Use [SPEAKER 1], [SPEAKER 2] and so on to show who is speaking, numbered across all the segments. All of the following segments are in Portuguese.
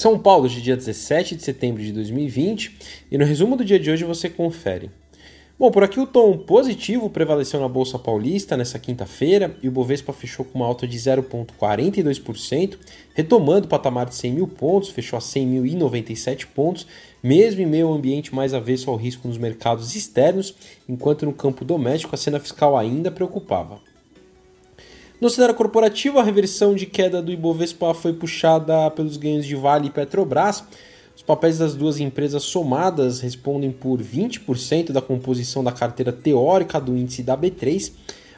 [SPEAKER 1] São Paulo, de dia 17 de setembro de 2020, e no resumo do dia de hoje você confere. Bom, por aqui o tom positivo prevaleceu na Bolsa Paulista nessa quinta-feira e o Bovespa fechou com uma alta de 0,42%, retomando o patamar de 100 mil pontos, fechou a 100.097 pontos, mesmo em meio ao ambiente mais avesso ao risco nos mercados externos, enquanto no campo doméstico a cena fiscal ainda preocupava. No cenário corporativo, a reversão de queda do Ibovespa foi puxada pelos ganhos de Vale e Petrobras, os papéis das duas empresas somadas respondem por 20% da composição da carteira teórica do índice da B3.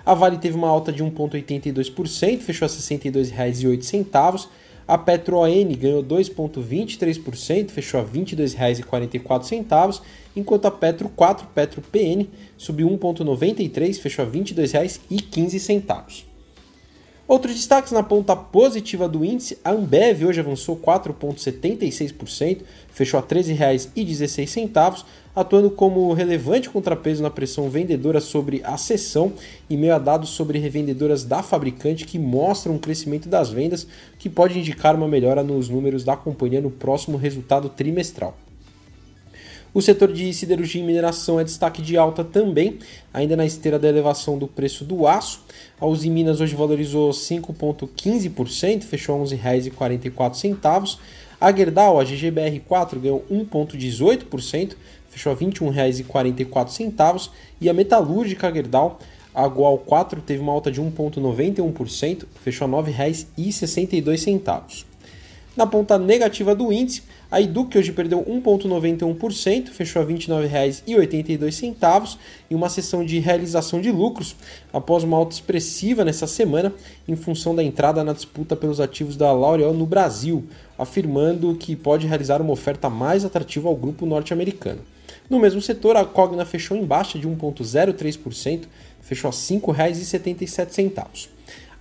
[SPEAKER 1] A Vale teve uma alta de 1,82%, fechou a R$ 62,08. A PetroN ganhou 2,23%, fechou a R$ 22,44, enquanto a Petro 4, Petro PN, subiu 1,93%, fechou a R$ 22,15. Outros destaques na ponta positiva do índice, a Ambev hoje avançou 4,76%, fechou a R$ 13,16, atuando como relevante contrapeso na pressão vendedora sobre a sessão e meio a dados sobre revendedoras da fabricante que mostram um crescimento das vendas, que pode indicar uma melhora nos números da companhia no próximo resultado trimestral. O setor de siderurgia e mineração é destaque de alta também, ainda na esteira da elevação do preço do aço. A Uzi Minas hoje valorizou 5,15%, fechou a R$ 11,44. A Gerdau, a GGBR4, ganhou 1,18%, fechou a R$ 21,44. E a metalúrgica Gerdau, a Gual 4, teve uma alta de 1,91%, fechou a R$ 9,62. Na ponta negativa do índice, a Eduque hoje perdeu 1,91%, fechou a R$ 29,82 em uma sessão de realização de lucros, após uma alta expressiva nessa semana, em função da entrada na disputa pelos ativos da L'Oréal no Brasil, afirmando que pode realizar uma oferta mais atrativa ao grupo norte-americano. No mesmo setor, a Cogna fechou em baixa de 1,03%, fechou a R$ 5,77.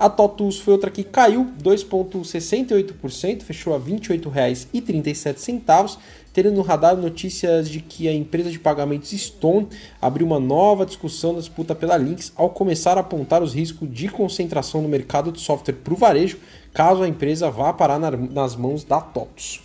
[SPEAKER 1] A TOTUS foi outra que caiu 2,68%, fechou a R$ 28,37, tendo no radar notícias de que a empresa de pagamentos Stone abriu uma nova discussão da disputa pela Lynx ao começar a apontar os riscos de concentração no mercado de software para o varejo, caso a empresa vá parar nas mãos da TOTUS.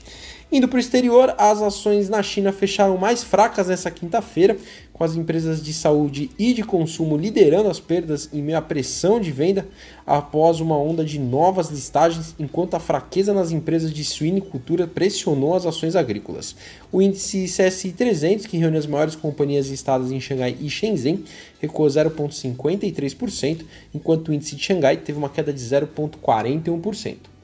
[SPEAKER 1] Indo para o exterior, as ações na China fecharam mais fracas nessa quinta-feira, com as empresas de saúde e de consumo liderando as perdas em meio à pressão de venda após uma onda de novas listagens, enquanto a fraqueza nas empresas de suinicultura pressionou as ações agrícolas. O índice CSI 300, que reúne as maiores companhias listadas em Xangai e Shenzhen, recuou 0,53%, enquanto o índice de Xangai teve uma queda de 0,41%.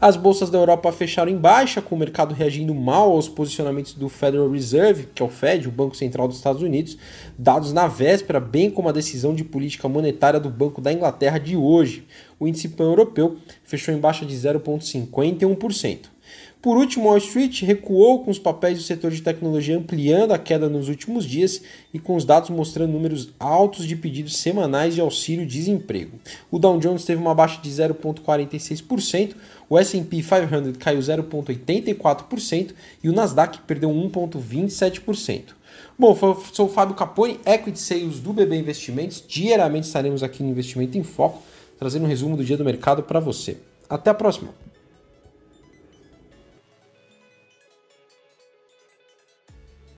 [SPEAKER 1] As bolsas da Europa fecharam em baixa, com o mercado reagindo mal aos posicionamentos do Federal Reserve, que é o Fed, o Banco Central dos Estados Unidos, dados na véspera, bem como a decisão de política monetária do Banco da Inglaterra de hoje. O índice pan-europeu fechou em baixa de 0,51%. Por último, Wall Street recuou com os papéis do setor de tecnologia ampliando a queda nos últimos dias e com os dados mostrando números altos de pedidos semanais de auxílio-desemprego. O Dow Jones teve uma baixa de 0,46%, o S&P 500 caiu 0,84% e o Nasdaq perdeu 1,27%. Bom, sou o Fábio Capone, Equity Sales do BB Investimentos. Diariamente estaremos aqui no Investimento em Foco, trazendo um resumo do dia do mercado para você. Até a próxima!